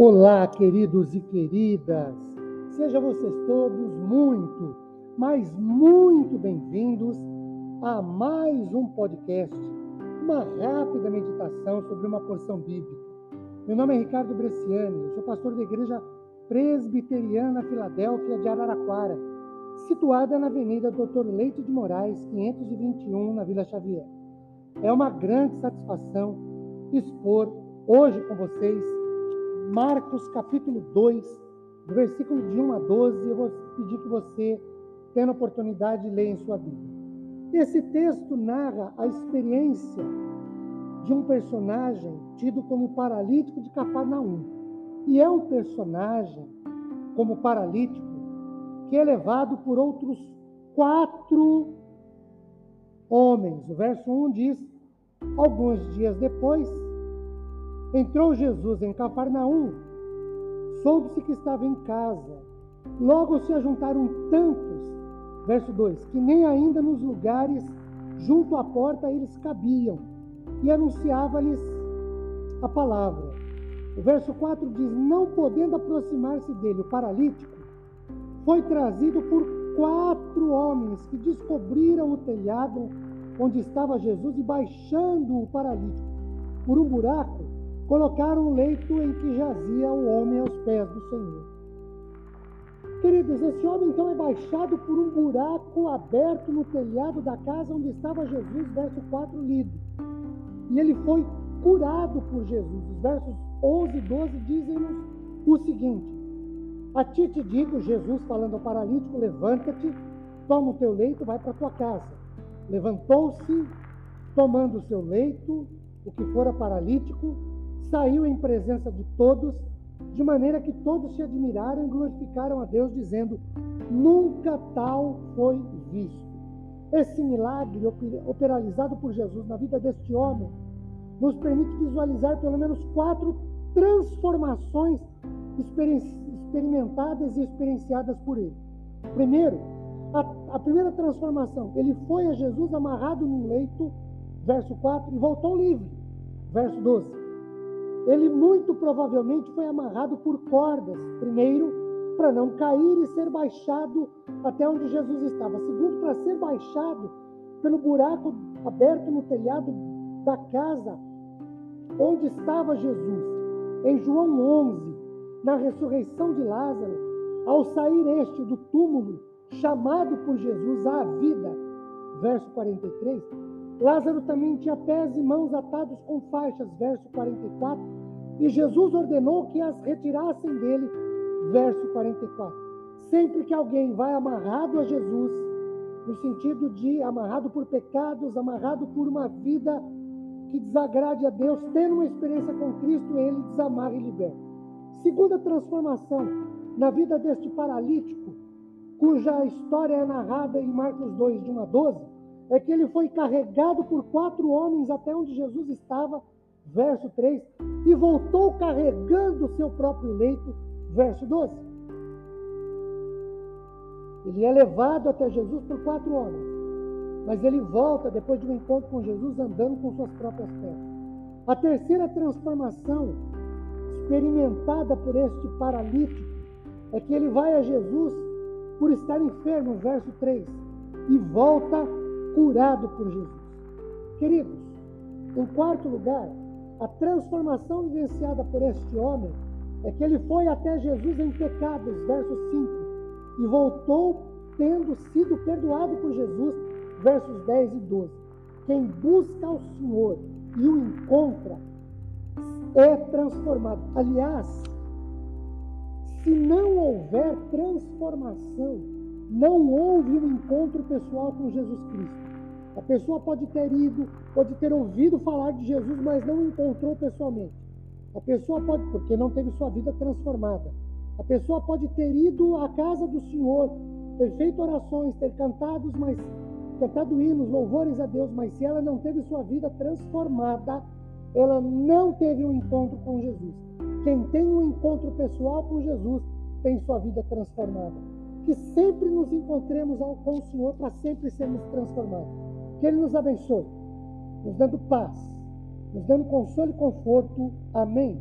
Olá, queridos e queridas. Sejam vocês todos muito, mas muito bem-vindos a mais um podcast, uma rápida meditação sobre uma porção bíblica. Meu nome é Ricardo Bresciani, sou pastor da Igreja Presbiteriana Filadélfia de Araraquara, situada na Avenida Doutor Leite de Moraes, 521, na Vila Xavier. É uma grande satisfação expor hoje com vocês Marcos capítulo 2, do versículo de 1 a 12, eu vou pedir que você, tenha a oportunidade, leia em sua Bíblia. Esse texto narra a experiência de um personagem tido como paralítico de Cafarnaum. E é um personagem, como paralítico, que é levado por outros quatro homens. O verso 1 diz: Alguns dias depois, Entrou Jesus em Cafarnaum, soube-se que estava em casa. Logo se ajuntaram tantos, verso 2, que nem ainda nos lugares junto à porta eles cabiam, e anunciava-lhes a palavra. O verso 4 diz: Não podendo aproximar-se dele, o paralítico foi trazido por quatro homens que descobriram o telhado onde estava Jesus e baixando o paralítico por um buraco, colocaram um leito em que jazia o homem aos pés do Senhor. Queridos, esse homem então é baixado por um buraco aberto no telhado da casa onde estava Jesus, verso 4 lido. E ele foi curado por Jesus. Os versos 11 e 12 dizem-nos o seguinte: A ti te digo, Jesus falando ao paralítico, levanta-te, toma o teu leito, vai para a tua casa. Levantou-se, tomando o seu leito, o que fora paralítico, saiu em presença de todos, de maneira que todos se admiraram e glorificaram a Deus, dizendo: Nunca tal foi visto. Esse milagre operalizado por Jesus na vida deste homem nos permite visualizar pelo menos quatro transformações experimentadas e experienciadas por ele. Primeiro, a, a, primeira transformação, ele foi a Jesus amarrado num leito, verso 4, e voltou livre, verso 12. Ele muito provavelmente foi amarrado por cordas, primeiro, para não cair e ser baixado até onde Jesus estava. Segundo, para ser baixado pelo buraco aberto no telhado da casa onde estava Jesus. Em João 11, na ressurreição de Lázaro, ao sair este do túmulo, chamado por Jesus à vida, verso 43, Lázaro também tinha pés e mãos atados com faixas, verso 44, e Jesus ordenou que as retirassem dele, verso 44. Sempre que alguém vai amarrado a Jesus, no sentido de amarrado por pecados, amarrado por uma vida que desagrade a Deus, tendo uma experiência com Cristo, ele desamarra e liberta. Segunda transformação na vida deste paralítico, cuja história é narrada em Marcos 2, de 1 a 12, é que ele foi carregado por quatro homens até onde Jesus estava, verso 3, e voltou carregando o seu próprio leito, verso 12. Ele é levado até Jesus por quatro homens, mas ele volta depois de um encontro com Jesus andando com suas próprias pernas. A terceira transformação experimentada por este paralítico é que ele vai a Jesus por estar enfermo, verso 3, e volta curado por Jesus. Queridos, em quarto lugar, a transformação vivenciada por este homem é que ele foi até Jesus em pecados, verso 5, e voltou tendo sido perdoado por Jesus, versos 10 e 12. Quem busca o Senhor e o encontra é transformado. Aliás, se não houver transformação, não houve um encontro pessoal com Jesus Cristo. A pessoa pode ter ido, pode ter ouvido falar de Jesus, mas não encontrou pessoalmente. A pessoa pode, porque não teve sua vida transformada. A pessoa pode ter ido à casa do Senhor, ter feito orações, ter cantado, mas cantado hinos, louvores a Deus, mas se ela não teve sua vida transformada, ela não teve um encontro com Jesus. Quem tem um encontro pessoal com Jesus tem sua vida transformada. Que sempre nos encontremos com o Senhor para sempre sermos transformados. Que Ele nos abençoe, nos dando paz, nos dando consolo e conforto. Amém.